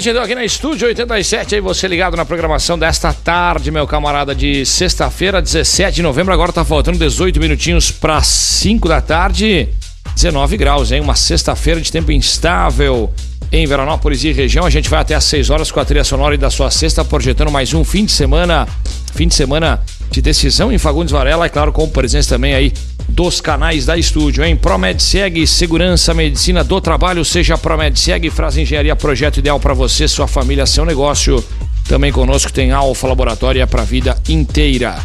playlist então aqui na Estúdio 87, aí você ligado na programação desta tarde, meu camarada, de sexta-feira, 17 de novembro, agora tá faltando 18 minutinhos para 5 da tarde, 19 graus, hein? Uma sexta-feira de tempo instável em Veranópolis e região. A gente vai até às 6 horas com a trilha sonora e da sua sexta, projetando mais um fim de semana, fim de semana de decisão em Fagundes Varela, e claro, com presença também aí dos canais da estúdio, hein? ProMedseg, segurança, medicina do trabalho, seja ProMedseg, Frase Engenharia, projeto ideal para você, sua família, seu negócio. Também conosco tem Alfa Laboratória para a vida inteira.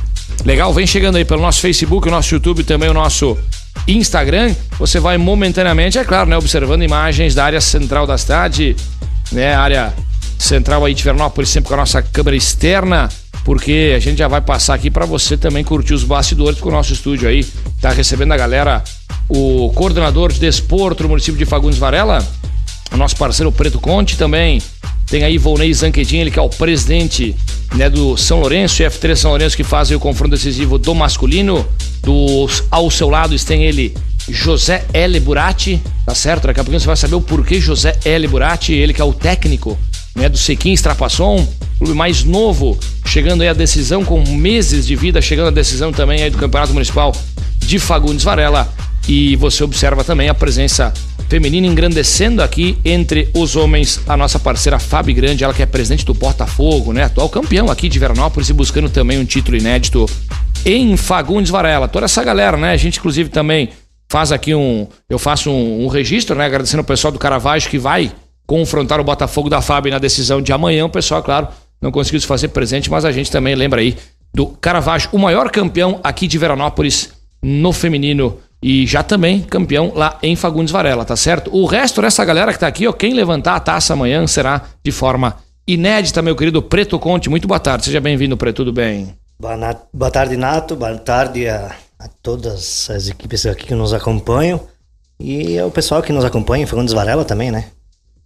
Legal, vem chegando aí pelo nosso Facebook, o nosso YouTube, também o nosso Instagram. Você vai momentaneamente, é claro, né, observando imagens da área central da cidade, né, área central aí de Vernópolis, sempre com a nossa câmera externa porque a gente já vai passar aqui para você também curtir os bastidores com o nosso estúdio aí. Tá recebendo a galera, o coordenador de desporto do município de Fagundes Varela, o nosso parceiro Preto Conte também. Tem aí Volney Zanquedin, ele que é o presidente né, do São Lourenço, F3 São Lourenço, que fazem o confronto decisivo do masculino. Do, ao seu lado tem ele, José L. Burati, tá certo? Daqui a pouquinho você vai saber o porquê José L. Burati, ele que é o técnico né, do Sequim Strapasson, clube mais novo, chegando aí a decisão com meses de vida, chegando a decisão também aí do Campeonato Municipal de Fagundes Varela. E você observa também a presença feminina engrandecendo aqui entre os homens a nossa parceira Fabi Grande, ela que é presidente do Botafogo, né, atual campeão aqui de Veranópolis e buscando também um título inédito em Fagundes Varela. Toda essa galera, né, a gente inclusive também faz aqui um, eu faço um, um registro, né, agradecendo o pessoal do Caravaggio que vai confrontar o Botafogo da FAB na decisão de amanhã. O pessoal, claro, não conseguiu se fazer presente, mas a gente também lembra aí do Caravaggio, o maior campeão aqui de Veranópolis no feminino e já também campeão lá em Fagundes Varela, tá certo? O resto dessa galera que tá aqui, ó, quem levantar a taça amanhã será de forma inédita, meu querido Preto Conte. Muito boa tarde, seja bem-vindo, Preto, tudo bem? Boa, tarde, Nato, boa tarde a, a, todas as equipes aqui que nos acompanham e ao pessoal que nos acompanha em Fagundes Varela também, né?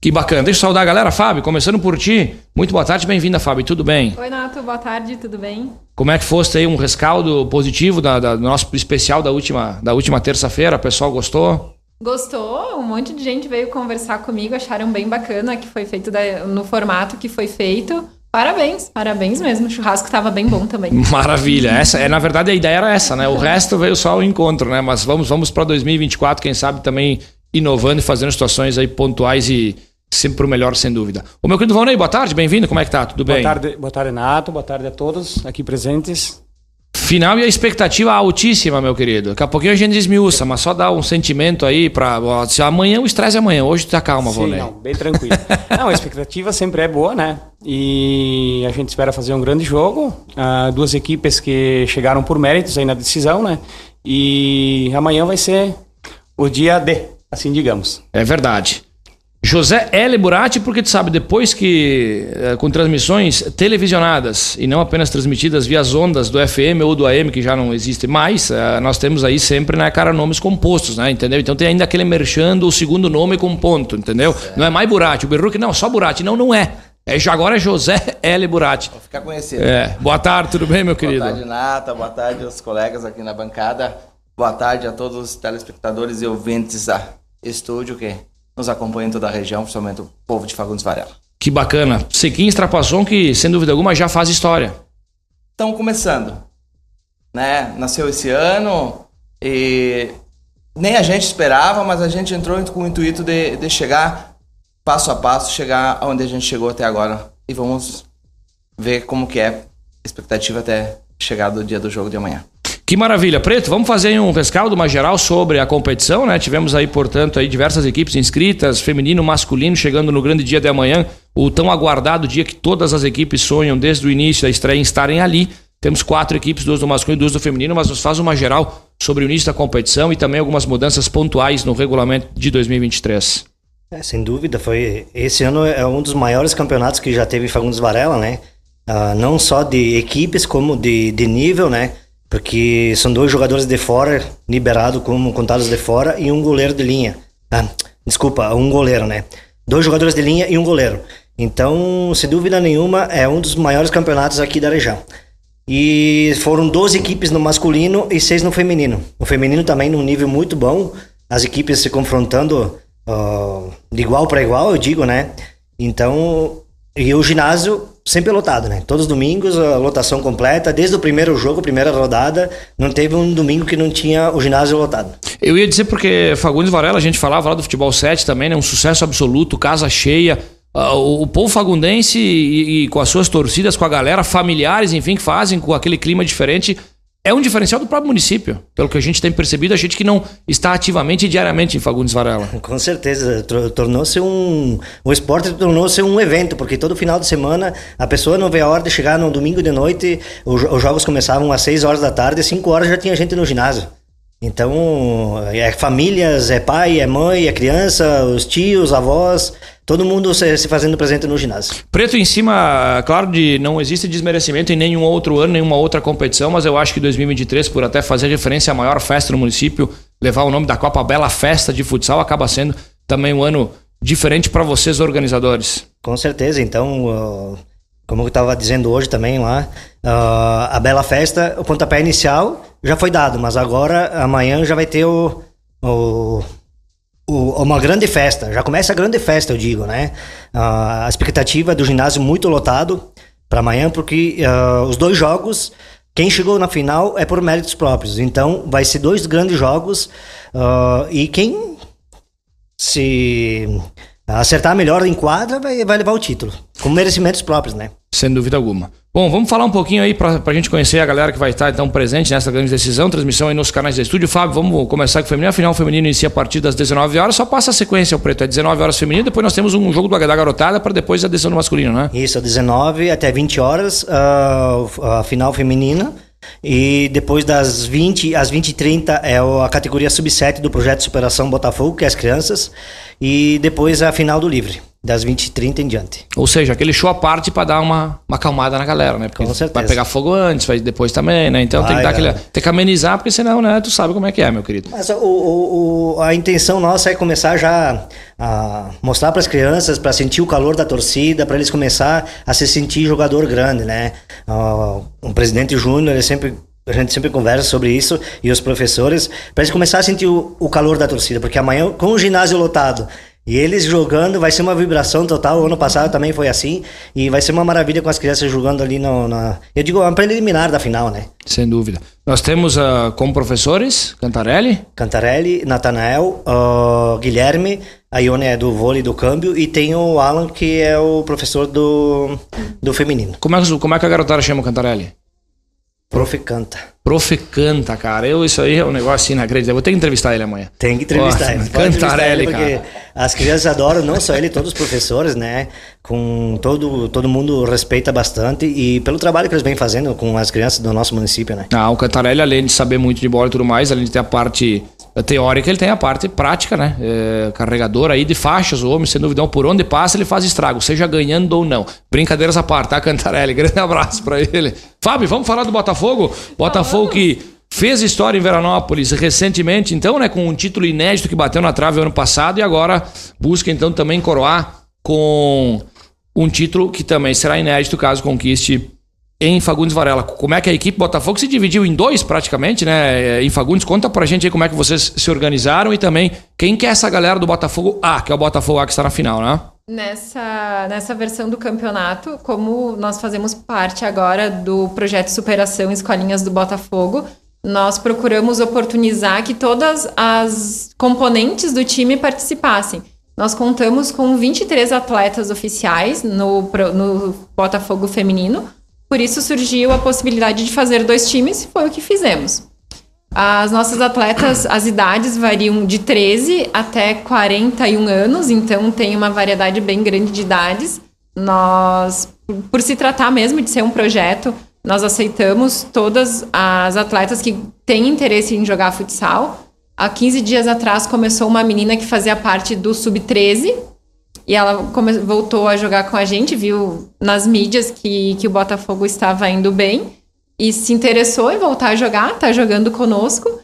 Que bacana. Deixa eu saudar a galera, Fábio, começando por ti. Muito boa tarde, bem-vinda, Fábio. Tudo bem? Oi, Nato. Boa tarde, tudo bem? Como é que fosse aí um rescaldo positivo da, da, do nosso especial da última, da última terça-feira? O pessoal gostou? Gostou, um monte de gente veio conversar comigo, acharam bem bacana que foi feito da, no formato que foi feito. Parabéns, parabéns mesmo. O churrasco estava bem bom também. Maravilha. Essa, é, na verdade, a ideia era essa, né? O resto veio só o encontro, né? Mas vamos, vamos para 2024, quem sabe também inovando e fazendo situações aí pontuais e, sempre pro melhor, sem dúvida. O meu querido Valnei, boa tarde, bem-vindo, como é que tá? Tudo boa bem? Tarde, boa tarde, Renato, boa tarde a todos aqui presentes. Final e a expectativa altíssima, meu querido. Daqui a pouquinho a gente desmiuça, mas só dá um sentimento aí pra. Se amanhã o estresse é amanhã, hoje tá calma, Sim, Não, bem tranquilo. não, a expectativa sempre é boa, né? E a gente espera fazer um grande jogo. Uh, duas equipes que chegaram por méritos aí na decisão, né? E amanhã vai ser o dia D, assim digamos. É verdade. José L. Burati, porque tu sabe, depois que, eh, com transmissões televisionadas e não apenas transmitidas via as ondas do FM ou do AM, que já não existe mais, eh, nós temos aí sempre, né, cara, nomes compostos, né, entendeu? Então tem ainda aquele merchando, o segundo nome com ponto, entendeu? Não é mais Burati, o Berruque, não, só Burati, não, não é. É, agora é José L. Burati. Vou ficar conhecido. É. Boa tarde, tudo bem, meu querido? Boa tarde, Nata, boa tarde aos colegas aqui na bancada, boa tarde a todos os telespectadores e ouvintes da estúdio que nos acompanha em toda a região, principalmente o povo de Fagundes Varela. Que bacana. Sequim Strapasson, que sem dúvida alguma já faz história. Estão começando. Né? Nasceu esse ano e nem a gente esperava, mas a gente entrou com o intuito de, de chegar passo a passo, chegar aonde a gente chegou até agora. E vamos ver como que é a expectativa até chegar do dia do jogo de amanhã. Que maravilha, Preto. Vamos fazer um rescaldo mais geral sobre a competição, né? Tivemos aí, portanto, aí diversas equipes inscritas, feminino, masculino, chegando no grande dia de amanhã, o tão aguardado dia que todas as equipes sonham desde o início da estreia em estarem ali. Temos quatro equipes, duas do masculino e duas do feminino, mas nos faz uma geral sobre o início da competição e também algumas mudanças pontuais no regulamento de 2023. É, sem dúvida, foi esse ano é um dos maiores campeonatos que já teve Fagundes Varela, né? Ah, não só de equipes como de, de nível, né? Porque são dois jogadores de fora, liberado como contados de fora, e um goleiro de linha. Ah, desculpa, um goleiro, né? Dois jogadores de linha e um goleiro. Então, sem dúvida nenhuma, é um dos maiores campeonatos aqui da região. E foram 12 equipes no masculino e seis no feminino. O feminino também num nível muito bom, as equipes se confrontando uh, de igual para igual, eu digo, né? Então, e o ginásio sempre lotado, né? Todos os domingos, a lotação completa, desde o primeiro jogo, primeira rodada, não teve um domingo que não tinha o ginásio lotado. Eu ia dizer porque Fagundes Varela, a gente falava lá do futebol 7 também, né? Um sucesso absoluto, casa cheia. O, o povo fagundense e, e, com as suas torcidas, com a galera, familiares, enfim, que fazem com aquele clima diferente, é um diferencial do próprio município, pelo que a gente tem percebido, a gente que não está ativamente e diariamente em Fagundes Varela. Com certeza, tornou-se um. O esporte tornou-se um evento, porque todo final de semana a pessoa não vê a hora de chegar no domingo de noite, os, os jogos começavam às 6 horas da tarde, às 5 horas já tinha gente no ginásio. Então, é famílias, é pai, é mãe, é criança, os tios, avós, todo mundo se, se, fazendo presente no ginásio. Preto em cima, claro, de não existe desmerecimento em nenhum outro ano, nenhuma outra competição, mas eu acho que 2023, por até fazer referência à maior festa no município, levar o nome da Copa Bela Festa de Futsal, acaba sendo também um ano diferente para vocês, organizadores. Com certeza, então. Como eu estava dizendo hoje também lá, a Bela Festa, o pontapé inicial já foi dado, mas agora, amanhã, já vai ter o, o uma grande festa. Já começa a grande festa, eu digo, né? Uh, a expectativa do ginásio muito lotado para amanhã, porque uh, os dois jogos, quem chegou na final é por méritos próprios. Então, vai ser dois grandes jogos e quem se acertar melhor em quadra vai, vai levar o título, com merecimentos próprios, né? Sem dúvida alguma. Bom, vamos falar um pouquinho aí para a gente conhecer a galera que vai estar então presente nessa grande decisão, transmissão aí nos canais de estúdio. Fábio, vamos começar com o feminino. A final feminino inicia a partir das 19 horas, só passa a sequência o preto. É 19 horas feminino, depois nós temos um jogo do da garotada para depois a decisão do masculino, né? Isso, 19 até 20 horas, uh, a final feminina. E depois das 20 às 20 e 30 é a categoria sub-7 do projeto Superação Botafogo, que é as crianças. E depois a final do livre das 20h30 em diante. Ou seja, aquele show à parte para dar uma, uma acalmada na galera, né? Porque Com certeza. vai pegar fogo antes, vai depois também, né? Então vai, tem que dar aquele, tem que amenizar, porque senão, né, tu sabe como é que é, meu querido. Mas o, o, a intenção nossa é começar já a mostrar para as crianças, para sentir o calor da torcida, para eles começar a se sentir jogador grande, né? Uh, o presidente Júnior, ele sempre a gente sempre conversa sobre isso e os professores, para eles começar a sentir o, o, calor da torcida, porque amanhã, com o ginásio lotado e eles jogando, vai ser uma vibração total. O ano passado também foi assim. E vai ser uma maravilha com as crianças jogando ali no, na. Eu digo, uma preliminar da final, né? Sem dúvida. Nós temos uh, como professores Cantarelli? Cantarelli, Natanael, uh, Guilherme, a Ione é do vôlei do câmbio e tem o Alan, que é o professor do, do feminino. Como é, como é que a garotada chama o Cantarelli? Profecanta. Profecanta, cara. Eu, isso aí é um negócio assim inacreditável. Vou ter que entrevistar ele amanhã. Tem que entrevistar ele. Cantarelli, ele porque cara. As crianças adoram, não só ele, todos os professores, né? Com todo, todo mundo respeita bastante e pelo trabalho que eles vêm fazendo com as crianças do nosso município, né? Ah, o Cantarelli, além de saber muito de bola e tudo mais, além de ter a parte teórica, ele tem a parte prática, né? É, carregador aí de faixas, o homem, sem dúvida, por onde passa ele faz estrago, seja ganhando ou não. Brincadeiras à parte, tá, Cantarelli? Grande abraço para ele. Fábio, vamos falar do Botafogo? Botafogo que fez história em Veranópolis recentemente, então, né, com um título inédito que bateu na trave ano passado e agora busca então também coroar com um título que também será inédito caso conquiste em Fagundes Varela. Como é que a equipe Botafogo se dividiu em dois praticamente, né? Em Fagundes, conta pra gente aí como é que vocês se organizaram e também quem que é essa galera do Botafogo A, que é o Botafogo A que está na final, né? Nessa, nessa versão do campeonato, como nós fazemos parte agora do projeto Superação Escolinhas do Botafogo, nós procuramos oportunizar que todas as componentes do time participassem. Nós contamos com 23 atletas oficiais no, no Botafogo Feminino, por isso surgiu a possibilidade de fazer dois times, foi o que fizemos. As nossas atletas, as idades variam de 13 até 41 anos, então tem uma variedade bem grande de idades. Nós, por se tratar mesmo de ser um projeto, nós aceitamos todas as atletas que têm interesse em jogar futsal. Há 15 dias atrás começou uma menina que fazia parte do Sub-13, e ela voltou a jogar com a gente, viu nas mídias que, que o Botafogo estava indo bem e se interessou em voltar a jogar, tá jogando conosco.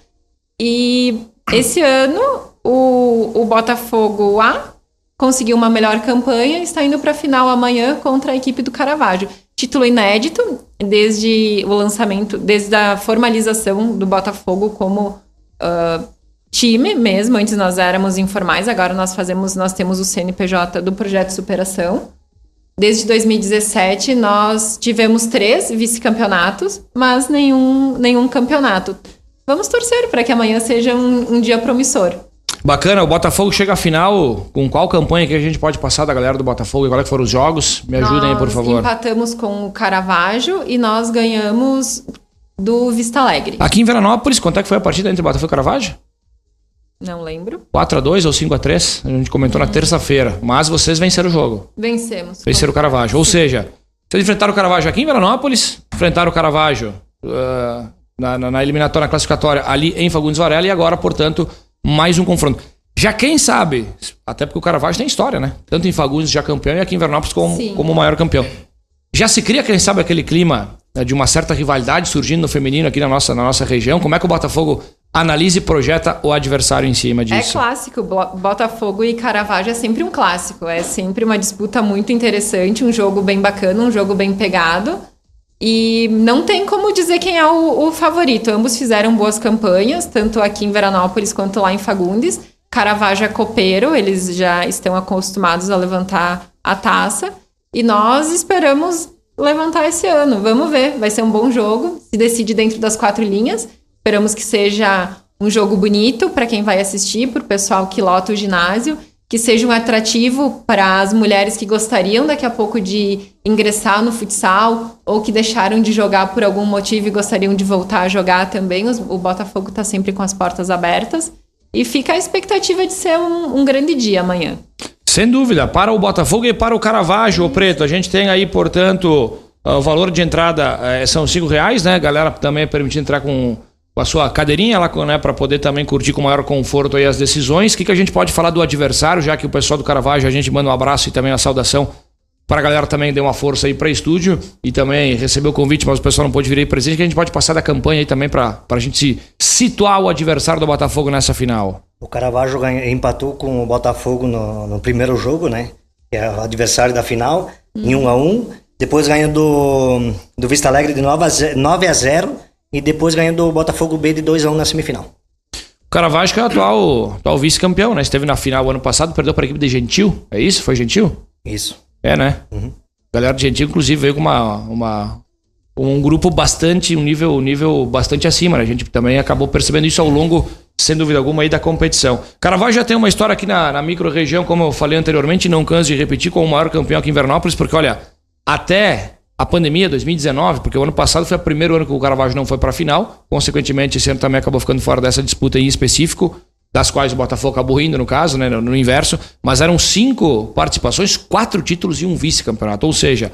E esse ano o, o Botafogo A conseguiu uma melhor campanha e está indo para a final amanhã contra a equipe do Caravaggio. Título inédito desde o lançamento, desde a formalização do Botafogo como uh, time mesmo. Antes nós éramos informais, agora nós fazemos, nós temos o CNPJ do projeto Superação. Desde 2017 nós tivemos três vice-campeonatos, mas nenhum, nenhum campeonato. Vamos torcer para que amanhã seja um, um dia promissor. Bacana, o Botafogo chega à final. Com qual campanha que a gente pode passar da galera do Botafogo e qual é que foram os jogos? Me ajudem aí, por favor. Nós empatamos com o Caravaggio e nós ganhamos do Vista Alegre. Aqui em Veranópolis, quanto é que foi a partida entre Botafogo e Caravaggio? Não lembro. 4 a 2 ou 5 a 3 A gente comentou na terça-feira. Mas vocês venceram o jogo. Vencemos. Venceram o Caravaggio. Ou seja, vocês enfrentaram o Caravaggio aqui em Veranópolis, enfrentaram o Caravaggio uh, na, na, na eliminatória, na classificatória ali em Fagundes Varela e agora, portanto, mais um confronto. Já quem sabe, até porque o Caravaggio tem história, né? Tanto em Fagundes já campeão e aqui em Veranópolis como, como o maior campeão. Já se cria, quem sabe, aquele clima né, de uma certa rivalidade surgindo no feminino aqui na nossa, na nossa região. Como é que o Botafogo analisa e projeta o adversário em cima É disso? clássico. Bo- Botafogo e Caravaggio é sempre um clássico. É sempre uma disputa muito interessante, um jogo bem bacana, um jogo bem pegado. E não tem como dizer quem é o, o favorito. Ambos fizeram boas campanhas, tanto aqui em Veranópolis quanto lá em Fagundes. Caravaggio é copeiro, eles já estão acostumados a levantar a taça. E nós esperamos levantar esse ano. Vamos ver, vai ser um bom jogo. Se decide dentro das quatro linhas. Esperamos que seja um jogo bonito para quem vai assistir, para o pessoal que lota o ginásio, que seja um atrativo para as mulheres que gostariam daqui a pouco de ingressar no futsal ou que deixaram de jogar por algum motivo e gostariam de voltar a jogar também. O Botafogo está sempre com as portas abertas. E fica a expectativa de ser um, um grande dia amanhã. Sem dúvida, para o Botafogo e para o Caravaggio, o Preto. A gente tem aí, portanto, o valor de entrada eh, são cinco reais, né? Galera também é permitido entrar com, com a sua cadeirinha lá, né? Para poder também curtir com maior conforto aí as decisões. O que, que a gente pode falar do adversário, já que o pessoal do Caravaggio, a gente manda um abraço e também a saudação para a galera também dar uma força aí para estúdio e também receber o convite, mas o pessoal não pôde vir aí presente, que a gente pode passar da campanha aí também para a gente se situar o adversário do Botafogo nessa final. O Caravaggio ganha- empatou com o Botafogo no, no primeiro jogo, né? Que é o adversário da final, em 1 a 1 Depois ganhou do, do Vista Alegre de 9 a 0, 9 a 0 e depois ganhou do Botafogo B de 2 a 1 na semifinal. O Caravaggio que é o atual, atual vice-campeão, né? Esteve na final ano passado, perdeu para a equipe de Gentil. É isso? Foi Gentil? Isso. É, né? Galera de Gentil, inclusive, veio com uma, uma, um grupo bastante, um nível, um nível bastante acima, né? A gente também acabou percebendo isso ao longo, sem dúvida alguma, aí da competição. Caravaggio já tem uma história aqui na, na micro-região, como eu falei anteriormente, não canso de repetir, como o maior campeão aqui em Vernópolis, porque, olha, até a pandemia 2019, porque o ano passado foi o primeiro ano que o Caravaggio não foi para a final, consequentemente esse ano também acabou ficando fora dessa disputa em específico, das quais o Botafogo acabou indo no caso, né, no, inverso, mas eram cinco participações, quatro títulos e um vice-campeonato, ou seja,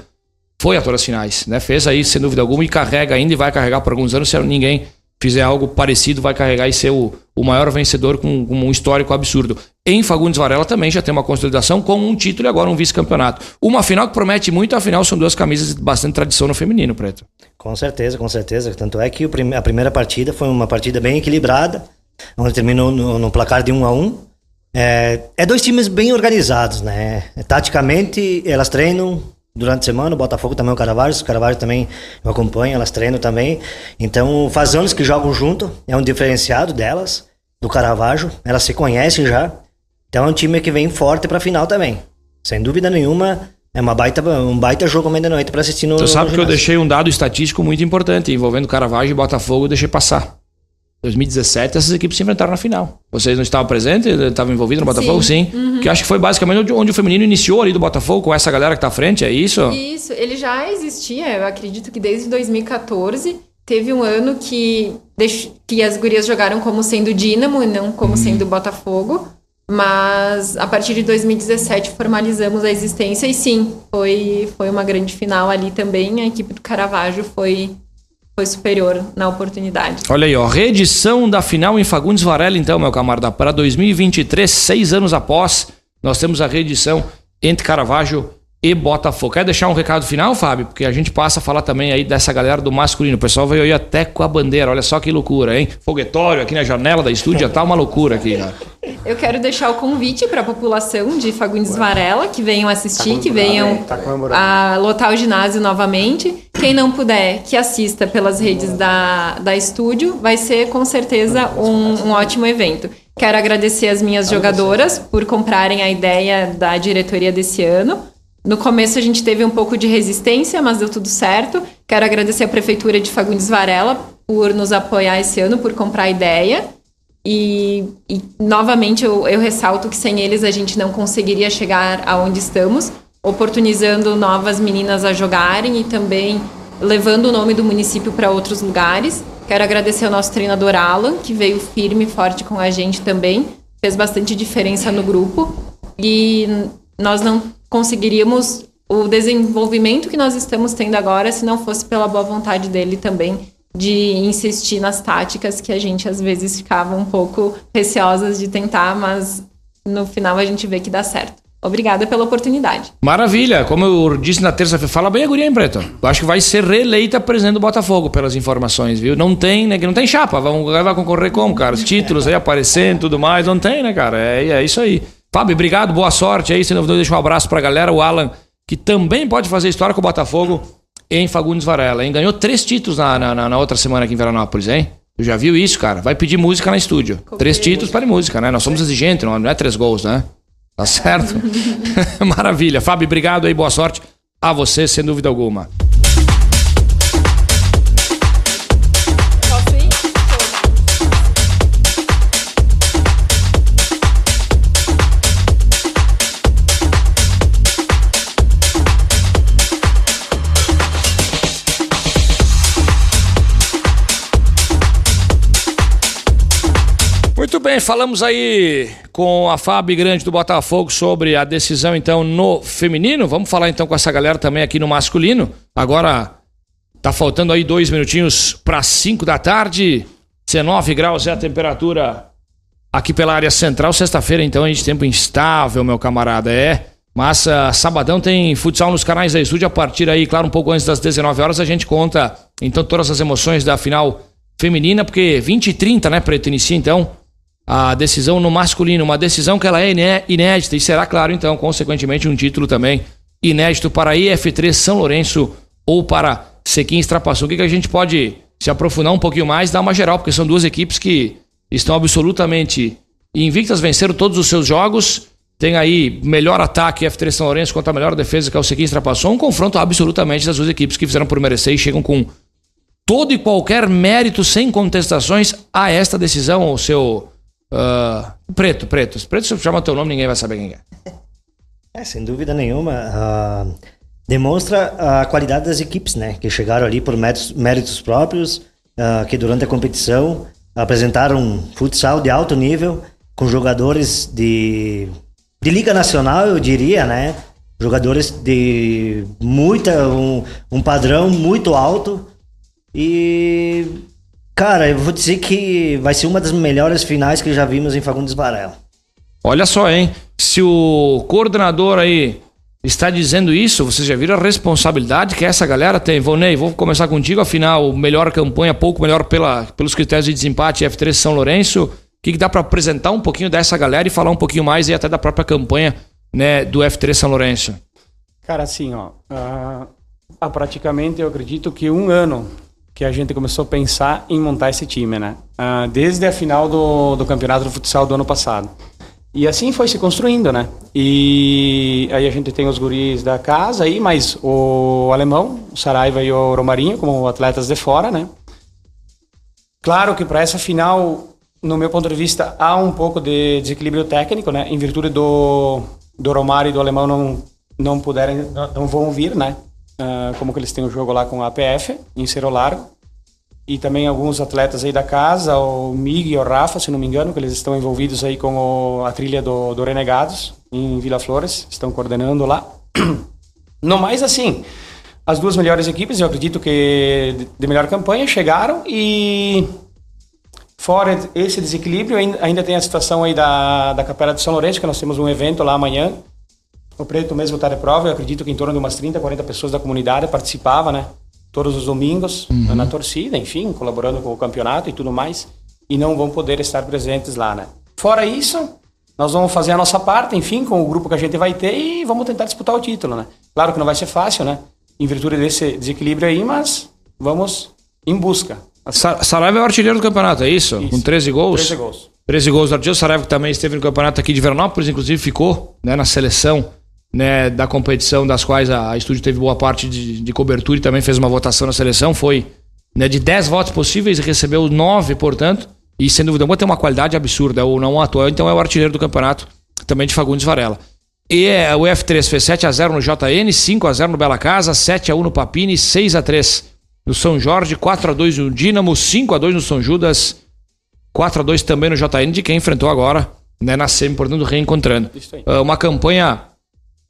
foi a todas as finais, né? Fez aí sem dúvida alguma e carrega ainda e vai carregar por alguns anos se ninguém fizer algo parecido, vai carregar e ser o, o maior vencedor com, com um histórico absurdo. Em Fagundes Varela também já tem uma consolidação com um título e agora um vice-campeonato. Uma final que promete muito, afinal são duas camisas de bastante tradição no feminino, Preto. Com certeza, com certeza. Tanto é que a primeira partida foi uma partida bem equilibrada, onde terminou no, no placar de 1 a 1 é, é dois times bem organizados, né? Taticamente, elas treinam durante a semana, o Botafogo também o Caravaggio, o Caravaggio também eu acompanho, elas treinam também. Então, faz anos que jogam junto, é um diferenciado delas, do Caravaggio, elas se conhecem já. Então, é um time que vem forte pra final também. Sem dúvida nenhuma, é uma baita, um baita jogo amanhã da noite pra assistir no Você sabe no que eu deixei um dado estatístico muito importante envolvendo Caravaggio e Botafogo, eu deixei passar. 2017, essas equipes se enfrentaram na final. Vocês não estavam presentes? Estavam envolvidos no Botafogo? Sim. Que acho que foi basicamente onde, onde o feminino iniciou ali do Botafogo, com essa galera que tá à frente, é isso? Isso, ele já existia, eu acredito que desde 2014. Teve um ano que, que as gurias jogaram como sendo Dínamo e não como sendo Botafogo. Mas a partir de 2017 formalizamos a existência e sim, foi, foi uma grande final ali também. A equipe do Caravaggio foi, foi superior na oportunidade. Olha aí, ó. Reedição da final em Fagundes Varela, então, meu camarada. Para 2023, seis anos após, nós temos a reedição entre Caravaggio e Botafogo. Quer deixar um recado final, Fábio? Porque a gente passa a falar também aí dessa galera do masculino. O pessoal veio aí até com a bandeira. Olha só que loucura, hein? Foguetório aqui na janela da estúdio, já tá uma loucura aqui, cara. Eu quero deixar o convite para a população de Fagundes Varela que venham assistir, que venham Tá a lotar o ginásio novamente. Quem não puder, que assista pelas redes da, da estúdio, vai ser com certeza um, um ótimo evento. Quero agradecer as minhas jogadoras por comprarem a ideia da diretoria desse ano. No começo a gente teve um pouco de resistência, mas deu tudo certo. Quero agradecer a Prefeitura de Fagundes Varela por nos apoiar esse ano, por comprar a ideia. E, e novamente eu, eu ressalto que sem eles a gente não conseguiria chegar aonde estamos, oportunizando novas meninas a jogarem e também levando o nome do município para outros lugares. Quero agradecer ao nosso treinador Alan, que veio firme e forte com a gente também, fez bastante diferença no grupo. E nós não conseguiríamos o desenvolvimento que nós estamos tendo agora se não fosse pela boa vontade dele também de insistir nas táticas que a gente às vezes ficava um pouco receosas de tentar, mas no final a gente vê que dá certo. Obrigada pela oportunidade. Maravilha, como eu disse na terça-feira, fala bem a guria, hein, Preto? Eu acho que vai ser reeleita presidente do Botafogo, pelas informações, viu? Não tem, né? Que não tem chapa, vai, vai concorrer como, cara? Os títulos aí aparecendo tudo mais, não tem, né, cara? É, é isso aí. Fábio, obrigado, boa sorte aí. Sem dúvida, deixa um abraço pra galera. O Alan, que também pode fazer história com o Botafogo em Fagundes Varela, hein? Ganhou três títulos na, na, na outra semana aqui em Veranópolis, hein? Tu já viu isso, cara? Vai pedir música na estúdio. Três títulos para música, né? Nós somos exigentes, não é três gols, né? Tá certo? Maravilha. Fábio, obrigado aí, boa sorte a você, sem dúvida alguma. Bem, falamos aí com a Fábio Grande do Botafogo sobre a decisão então no feminino. Vamos falar então com essa galera também aqui no masculino. Agora tá faltando aí dois minutinhos para cinco da tarde. 19 graus é a temperatura aqui pela área central. Sexta-feira então a gente tempo instável, meu camarada, é. Mas uh, sabadão tem futsal nos canais da Estúdio a partir aí, claro, um pouco antes das 19 horas a gente conta então todas as emoções da final feminina, porque 20 e 30, né, Preto, inicia então a decisão no masculino, uma decisão que ela é inédita e será, claro, então, consequentemente, um título também inédito para a IF3 São Lourenço ou para Sequim Extrapassou. O que, que a gente pode se aprofundar um pouquinho mais, dar uma geral, porque são duas equipes que estão absolutamente invictas, venceram todos os seus jogos. Tem aí melhor ataque F3 São Lourenço contra a melhor defesa que é o Sequim Extrapassou. Um confronto absolutamente das duas equipes que fizeram por merecer e chegam com todo e qualquer mérito, sem contestações, a esta decisão, o seu Uh, preto, preto. Preto, se chama teu nome, ninguém vai saber quem é. É, sem dúvida nenhuma. Uh, demonstra a qualidade das equipes, né? Que chegaram ali por méritos, méritos próprios, uh, que durante a competição apresentaram um futsal de alto nível, com jogadores de, de Liga Nacional, eu diria, né? Jogadores de muita. um, um padrão muito alto. E Cara, eu vou dizer que vai ser uma das melhores finais que já vimos em Fagundes Varela. Olha só, hein? Se o coordenador aí está dizendo isso, vocês já viram a responsabilidade que essa galera tem. Vonei, vou começar contigo, afinal, melhor campanha, pouco melhor pela, pelos critérios de desempate F3 São Lourenço. O que, que dá para apresentar um pouquinho dessa galera e falar um pouquinho mais e até da própria campanha né, do F3 São Lourenço? Cara, assim, ó, uh, praticamente eu acredito que um ano que a gente começou a pensar em montar esse time, né? Uh, desde a final do, do campeonato do futsal do ano passado. E assim foi se construindo, né? E aí a gente tem os guris da casa aí, mas o alemão, o Saraiva e o Romarinho como atletas de fora, né? Claro que para essa final, no meu ponto de vista, há um pouco de desequilíbrio técnico, né? Em virtude do, do Romário e do alemão não, não puderem, não vão vir, né? Uh, como que eles têm o jogo lá com a APF, em Cerro Largo. E também alguns atletas aí da casa, o Mig e o Rafa, se não me engano, que eles estão envolvidos aí com o, a trilha do, do Renegados, em Vila Flores, estão coordenando lá. No mais, assim, as duas melhores equipes, eu acredito que de melhor campanha, chegaram e Fora esse desequilíbrio, ainda tem a situação aí da, da Capela de São Lourenço, que nós temos um evento lá amanhã, o Preto mesmo está de prova, eu acredito que em torno de umas 30, 40 pessoas da comunidade participavam, né? Todos os domingos, uhum. na torcida, enfim, colaborando com o campeonato e tudo mais. E não vão poder estar presentes lá, né? Fora isso, nós vamos fazer a nossa parte, enfim, com o grupo que a gente vai ter e vamos tentar disputar o título, né? Claro que não vai ser fácil, né? Em virtude desse desequilíbrio aí, mas vamos em busca. Saraiva é o artilheiro do campeonato, é isso? isso. Com 13 gols? 13 gols. 13 gols do Artio Saraiva, que também esteve no campeonato aqui de Veranópolis, inclusive ficou né, na seleção né, da competição, das quais a, a estúdio teve boa parte de, de, cobertura e também fez uma votação na seleção. Foi né, de 10 votos possíveis e recebeu 9, portanto. E sem dúvida alguma tem uma qualidade absurda, ou não atual, então é o artilheiro do campeonato, também de Fagundes Varela. E é, o F3 fez 7x0 no JN, 5x0 no Bela Casa, 7x1 no Papini, 6x3 no São Jorge, 4x2 no Dínamo, 5x2 no São Judas, 4x2 também no JN, de quem enfrentou agora né, na SEMI, portanto, reencontrando. Uh, uma campanha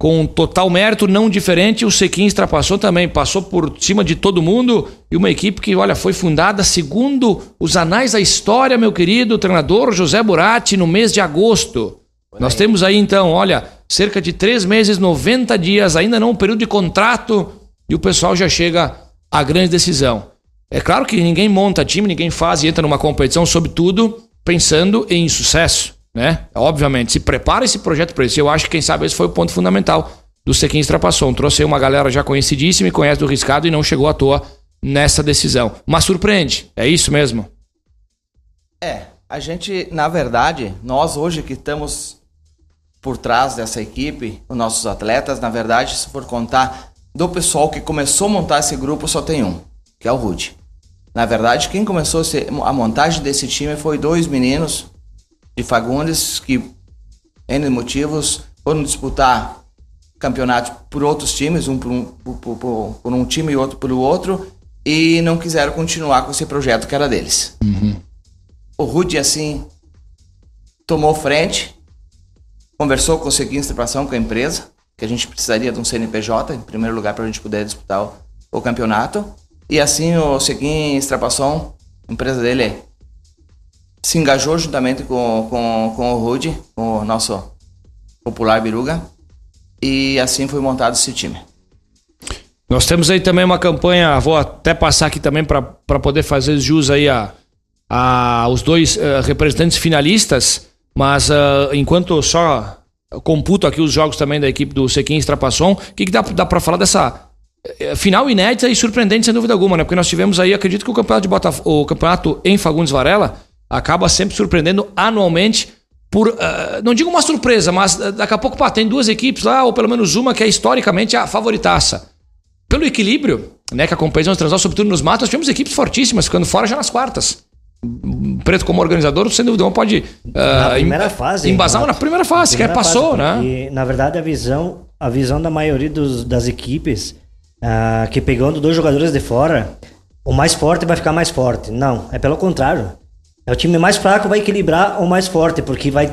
com total mérito, não diferente. O Sequim ultrapassou também, passou por cima de todo mundo. E uma equipe que, olha, foi fundada segundo os anais da história, meu querido treinador José Burati, no mês de agosto. Nós temos aí então, olha, cerca de três meses, 90 dias, ainda não um período de contrato, e o pessoal já chega à grande decisão. É claro que ninguém monta time, ninguém faz e entra numa competição, sobretudo pensando em sucesso, né? Obviamente, se prepara esse projeto para isso. Eu acho que, quem sabe, esse foi o ponto fundamental do Sequim Extrapasson. Trouxe uma galera já conhecidíssima e conhece do riscado e não chegou à toa nessa decisão. Mas surpreende, é isso mesmo? É, a gente, na verdade, nós hoje que estamos por trás dessa equipe, os nossos atletas, na verdade, se for contar do pessoal que começou a montar esse grupo, só tem um, que é o Rude. Na verdade, quem começou a montagem desse time foi dois meninos de Fagundes que, N motivos, foram disputar campeonatos por outros times, um por um, por, por, por um time e outro por outro, e não quiseram continuar com esse projeto que era deles. Uhum. O Rude, assim, tomou frente, conversou com o seguinte situação com a empresa, que a gente precisaria de um CNPJ, em primeiro lugar, para a gente poder disputar o, o, campeonato. E assim o Seguin Extrapasson, a empresa dele, se engajou juntamente com, com, com o Rude, com o nosso popular Biruga, e assim foi montado esse time. Nós temos aí também uma campanha, vou até passar aqui também para poder fazer jus aí a, a os dois uh, representantes finalistas. Mas uh, enquanto só computo aqui os jogos também da equipe do Sequim Extrapasson, o que, que dá, dá para falar dessa eh, final inédita e surpreendente, sem dúvida alguma, né? Porque nós tivemos aí, acredito que o campeonato de Botaf o campeonato em Fagundes Varela acaba sempre surpreendendo anualmente por, uh, não digo uma surpresa, mas daqui a pouco pá, tem duas equipes lá, ou pelo menos uma que é historicamente a favoritaça. Pelo equilíbrio, né, que a competição transal, sobretudo nos matos, nós tivemos equipes fortíssimas ficando fora já nas quartas. Preto como organizador, sem dúvida, não pode uh, na primeira fase, embasar na primeira fase, que passou, fase, né? na verdade, a visão, a visão da maioria dos, das equipes uh, que pegando dois jogadores de fora, o mais forte vai ficar mais forte. Não, é pelo contrário. É o time mais fraco vai equilibrar o mais forte, porque vai,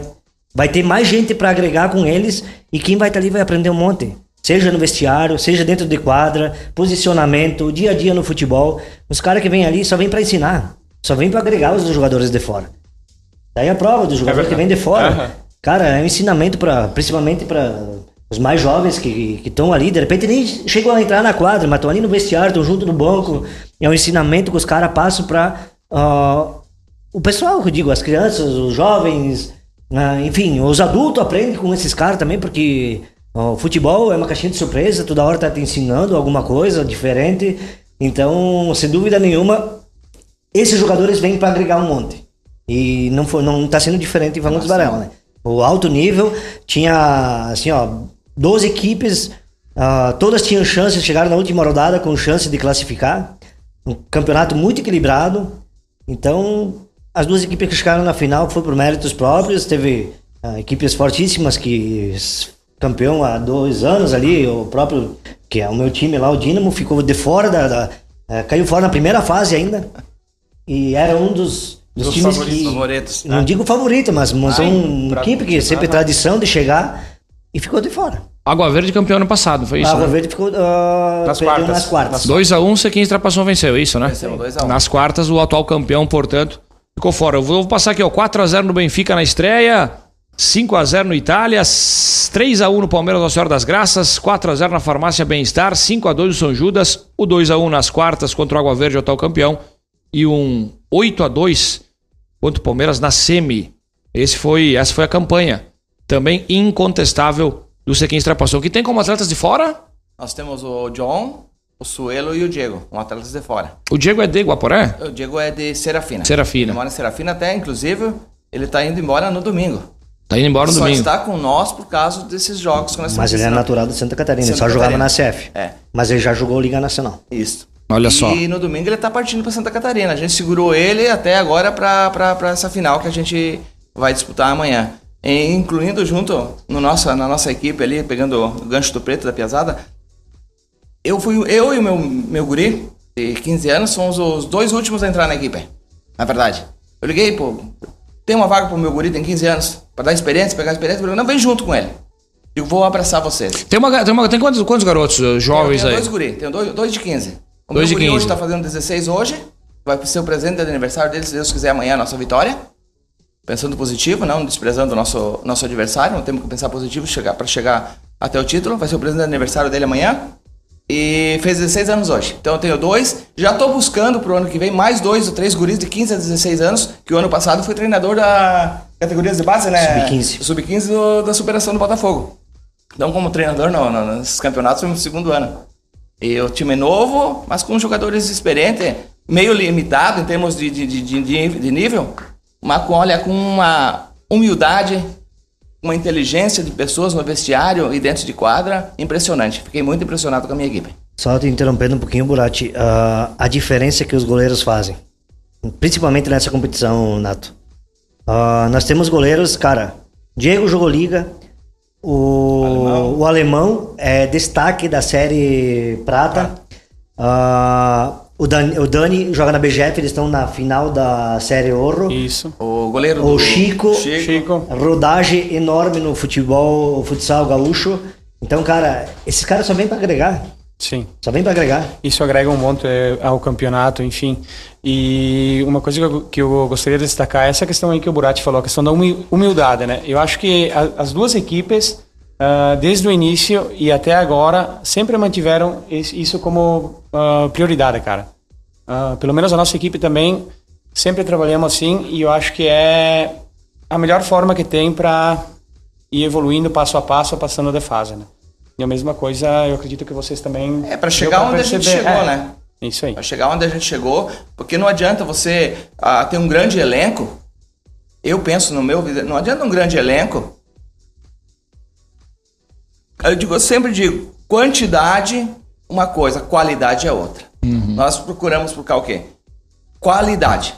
vai ter mais gente para agregar com eles e quem vai estar tá ali vai aprender um monte. Seja no vestiário, seja dentro de quadra, posicionamento, dia a dia no futebol. Os caras que vêm ali só vêm para ensinar. Só vem para agregar os jogadores de fora. Daí a prova dos jogadores é que vêm de fora. Uhum. Cara, é um ensinamento para, principalmente para os mais jovens que estão ali, de repente nem chegam a entrar na quadra, mas estão ali no vestiário, estão junto no banco. É um ensinamento que os caras passam para uh, o pessoal, eu digo, as crianças, os jovens, uh, enfim, os adultos aprendem com esses caras também, porque o futebol é uma caixinha de surpresa, toda hora tá te ensinando alguma coisa diferente. Então, sem dúvida nenhuma, esses jogadores vêm para agregar um monte. E não foi, não está sendo diferente em Valentes Varela, né? O alto nível tinha, assim, ó, 12 equipes, uh, todas tinham chance, chegaram na última rodada com chance de classificar. Um campeonato muito equilibrado. Então, as duas equipes que chegaram na final foi por méritos próprios. Teve uh, equipes fortíssimas que campeão há dois anos ali, o próprio, que é o meu time lá, o Dinamo, ficou de fora da, da uh, caiu fora na primeira fase ainda. E era um dos, dos, times favoritos, que. Favoritos, Não né? digo favorito, mas montou um equipe que sempre né? tradição de chegar e ficou de fora. Água Verde campeão ano passado, foi isso? Água né? Verde ficou uh, nas, quartas. nas quartas. 2x1, um, Sequim Extrapassou venceu, é isso, né? Venceu 2x1. Um. Nas quartas, o atual campeão, portanto, ficou fora. Eu vou passar aqui, ó. 4x0 no Benfica na estreia. 5x0 no Itália, 3x1 no Palmeiras Nossa Senhora das Graças, 4x0 na Farmácia Bem-Estar, 5x2 no São Judas, o 2x1 nas quartas contra o Água Verde, o atual campeão, e um 8 a 2 contra o Palmeiras na semi. Esse foi, essa foi a campanha. Também incontestável do Sequim Extrapassou. Que tem como atletas de fora? Nós temos o John, o Suelo e o Diego, um atletas de fora. O Diego é de Guaporé? O Diego é de Serafina. Serafina. Ele mora em Serafina até, inclusive, ele tá indo embora no domingo. Tá indo embora no Só domingo. está com nós por causa desses jogos que nós Mas ele é natural de Santa Catarina, ele Santa só jogava Catarina. na CF. É. Mas ele já jogou Liga Nacional. Isso. Olha só. E no domingo ele tá partindo para Santa Catarina. A gente segurou ele até agora para essa final que a gente vai disputar amanhã. E incluindo junto no nossa, na nossa equipe ali, pegando o gancho do preto da piazada, eu fui eu e o meu, meu guri, de 15 anos, somos os dois últimos a entrar na equipe. Na verdade. Eu liguei, pô, tem uma vaga pro meu guri, tem 15 anos, para dar experiência, pegar experiência. Falou, Não, vem junto com ele. Eu vou abraçar vocês. Tem, uma, tem, uma, tem quantos, quantos garotos uh, jovens Tenho aí? dois guri, tenho dois, dois de 15. O Dois de meu guri 15. hoje tá fazendo 16 hoje. Vai ser o presente de aniversário dele, se Deus quiser, amanhã a nossa vitória. Pensando positivo, não desprezando o nosso, nosso adversário. Não temos que pensar positivo chegar, para chegar até o título. Vai ser o presente de aniversário dele amanhã. E fez 16 anos hoje. Então eu tenho dois. Já tô buscando pro ano que vem mais dois ou três guris de 15 a 16 anos, que o ano passado foi treinador da categorias de base, né? Sub-15. Sub-15 do- da superação do Botafogo. Então, como treinador no, no, nesses campeonatos, foi no segundo ano. E o time é novo, mas com jogadores experientes, meio limitado em termos de, de, de, de, de nível, mas com, olha, com uma humildade, uma inteligência de pessoas no vestiário e dentro de quadra, impressionante. Fiquei muito impressionado com a minha equipe. Só te interrompendo um pouquinho, Burati, ah, a diferença que os goleiros fazem, principalmente nessa competição, Nato. Ah, nós temos goleiros, cara, Diego jogou liga, o alemão, o alemão é destaque da série prata, Ah, o, Dani, o Dani joga na BGF, eles estão na final da série ouro. Isso. O goleiro O do Chico, Chico. rodagem enorme no futebol, futsal gaúcho. Então, cara, esses caras só vêm pra agregar. Sim. Só vêm pra agregar. Isso agrega um monte eh, ao campeonato, enfim. E uma coisa que eu, que eu gostaria de destacar é essa questão aí que o Burati falou, a questão da humi- humildade, né? Eu acho que as duas equipes, ah, desde o início e até agora, sempre mantiveram isso como ah, prioridade, cara. Ah, pelo menos a nossa equipe também sempre trabalhamos assim e eu acho que é a melhor forma que tem para ir evoluindo passo a passo, passando de fase, né? E a mesma coisa, eu acredito que vocês também. É, deu chegar onde a gente perceber. chegou, É, né? Isso aí. Pra chegar onde a gente chegou, porque não adianta você ah, ter um grande elenco. Eu penso no meu, não adianta um grande elenco. Eu digo, eu sempre digo, quantidade uma coisa, qualidade é outra. Nós procuramos por o quê? Qualidade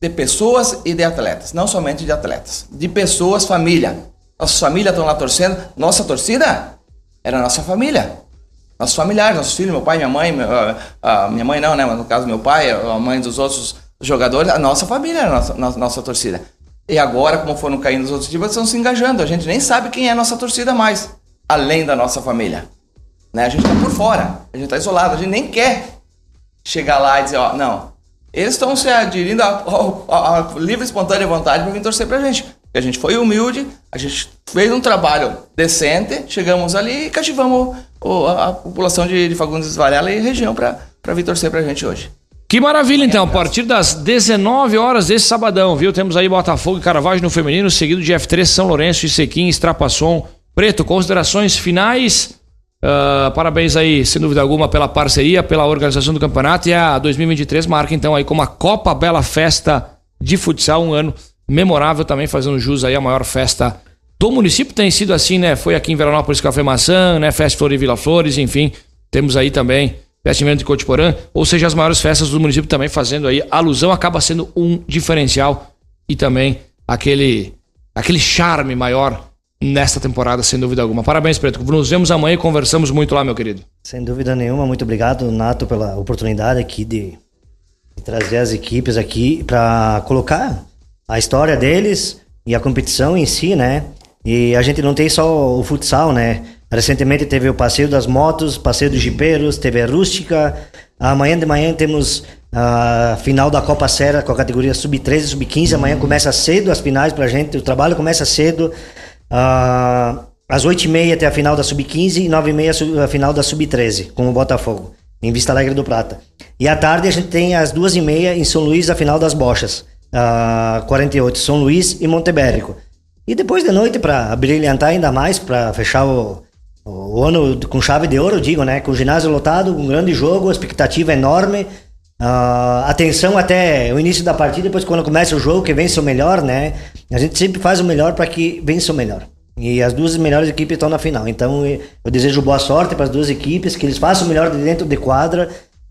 de pessoas e de atletas, não somente de atletas, de pessoas, família. Nossas famílias estão lá torcendo. Nossa torcida era a nossa família. Nossos familiares, nossos filhos, meu pai, minha mãe, meu- a minha mãe não, né? Mas no caso, meu pai, a mãe dos outros jogadores, a nossa família era a nossa, nossa, nossa torcida. E agora, como foram caindo os outros times, estão se engajando. A gente nem sabe quem é a nossa torcida mais, além da nossa família. Né? A gente tá por fora, a gente tá isolado, a gente nem quer chegar lá e dizer, ó, não. Eles estão se aderindo a, a- a livre e espontânea vontade para vir torcer pra gente. Porque a gente foi humilde, a gente fez um trabalho decente, chegamos ali e cativamos o- a, a população de, de Fagundes Varela e região pra vir torcer pra gente hoje. Que maravilha, então. A partir das 19 horas desse sabadão, viu? Temos aí Botafogo e Caravaggio no feminino, seguido de F3, São Lourenço e Sequim, Estrapasson. Preto, considerações finais. Ah, parabéns aí, sem dúvida alguma, pela parceria, pela organização do campeonato. E a 2023 marca, então, aí como a Copa Bela Festa de Futsal, um ano memorável também, fazendo jus aí à maior festa do município. Tem sido assim, né? Foi aqui em Veranópolis Café Maçã, né? Festa Flor e Vila Flores, enfim. Temos aí também Vestimento de Cotiporã, ou seja, as maiores festas do município também fazendo aí alusão, acaba sendo um diferencial e também aquele, aquele charme maior nesta temporada, sem dúvida alguma. Parabéns, Preto. Nos vemos amanhã e conversamos muito lá, meu querido. Sem dúvida nenhuma, muito obrigado, Nato, pela oportunidade aqui de, trazer as equipes aqui para colocar a história deles e a competição em si, né? E a gente não tem só o futsal, né? Recentemente teve o passeio das motos, passeio dos jipeiros, teve a rústica. Amanhã de manhã temos a final da Copa Serra com a categoria sub-13 e sub-15. Amanhã começa cedo as finais pra gente, o trabalho começa cedo. Ah, às 8h30 tem a final da Sub-15 e 9h30 su- a final da Sub-13, com o Botafogo, em Vista Alegre do Prata. E à tarde a gente tem às 2h30 em São Luís a final das Bochas, ah, 48, São Luís e Montebérico. E depois de noite, para brilhantar ainda mais, para fechar o, o ano com chave de ouro, digo, né? Com o ginásio lotado, um grande jogo, expectativa enorme. Ah, atenção até o início da partida, depois quando começa o jogo, que vence o melhor, né? A gente sempre faz o melhor para que vença o melhor. E as duas melhores equipes estão na final. Então eu desejo boa sorte para as duas equipes, que eles façam o melhor de dentro de quadra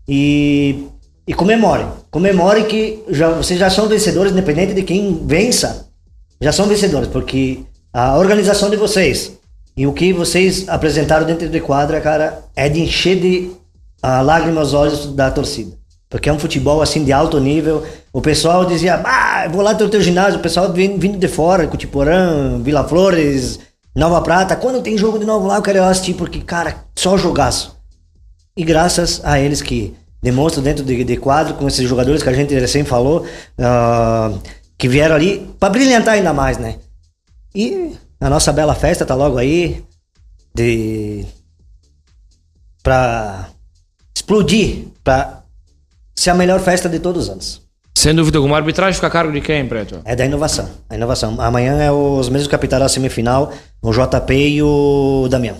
e, e comemorem. Comemorem que já, vocês já são vencedores, independente de quem vença, já são vencedores, porque a organização de vocês e o que vocês apresentaram dentro de quadra, cara, é de encher de uh, lágrimas aos olhos da torcida. Porque é um futebol assim de alto nível. O pessoal dizia, ah, vou lá no teu ginásio. O pessoal vindo de fora, Cutiporã, Vila Flores, Nova Prata. Quando tem jogo de novo lá, eu quero assistir, porque, cara, só jogaço. E graças a eles que demonstram dentro de, de quadro, com esses jogadores que a gente recém falou, uh, que vieram ali para brilhantar ainda mais, né? E a nossa bela festa tá logo aí, de. pra explodir, pra ser a melhor festa de todos os anos. Sem dúvida alguma, a arbitragem fica a cargo de quem, Preto? É da inovação. A inovação. Amanhã é os mesmos capitães da semifinal, o JP e o Damião.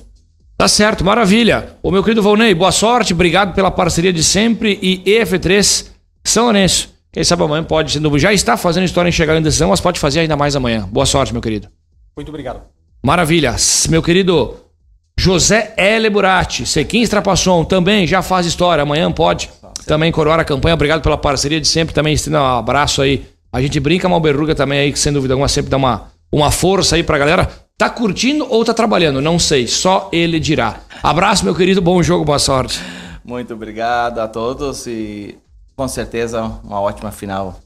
Tá certo, maravilha. O meu querido Volney, boa sorte, obrigado pela parceria de sempre e EF3 São Lourenço. Quem sabe amanhã pode, sendo já está fazendo história em chegar em decisão, mas pode fazer ainda mais amanhã. Boa sorte, meu querido. Muito obrigado. Maravilha. Meu querido José L. Burati, Sequim Strapasson, também já faz história. Amanhã pode também coroar a campanha. Obrigado pela parceria de sempre. Também estendo um abraço aí. A gente brinca Malberruga também aí, que sem dúvida alguma sempre dá uma, uma força aí pra galera. Tá curtindo ou tá trabalhando? Não sei, só ele dirá. Abraço, meu querido, bom jogo, boa sorte. Muito obrigado a todos e com certeza uma ótima final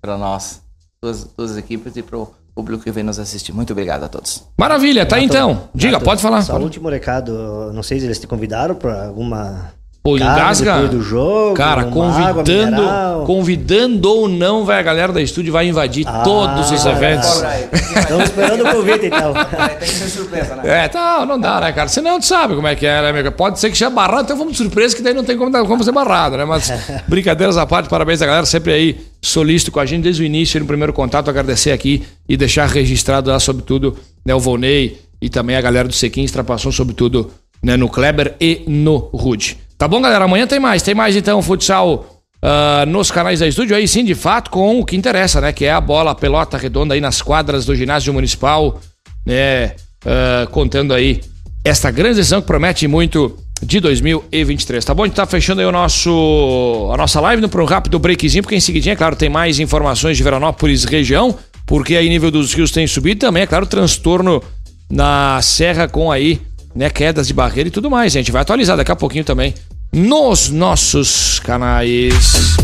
para nós, duas, duas equipes e para o público que vem nos assistir. Muito obrigado a todos. Maravilha, tá então. Diga, pode falar. Só o último recado, não sei se eles te convidaram para alguma Pô, engasga. do jogo, cara, convidando, convidando ou não, vai a galera da estúdio vai invadir ah, todos os eventos. Estamos esperando o convite então. Tem que ser surpresa, né? É, tá, não dá, né, cara? Senão tu sabe como é que é, né, amigo? Pode ser que seja barrado, então vamos de surpresa que daí não tem como, como ser barrado, né? Mas brincadeiras à parte, parabéns a galera sempre aí solícito com a gente desde o início, no primeiro contato, agradecer aqui e deixar registrado lá, sobretudo, né, o Volney e também a galera do Sequim Extrapassou, sobretudo, né, no Kleber e no Rude. Tá bom, galera? Amanhã tem mais. Tem mais então futsal uh, nos canais da estúdio. Aí sim, de fato, com o que interessa, né? Que é a bola, a pelota redonda aí nas quadras do ginásio municipal, né? Uh, contando aí esta grande decisão que promete muito de 2023. Tá bom? A gente tá fechando aí o nosso, a nossa live para um rápido breakzinho, porque em seguidinha, claro, tem mais informações de Veranópolis região, porque aí nível dos rios tem subido também, é claro, transtorno na serra com aí né, quedas de barreira e tudo mais. Gente vai atualizar daqui a pouquinho também nos nossos canais.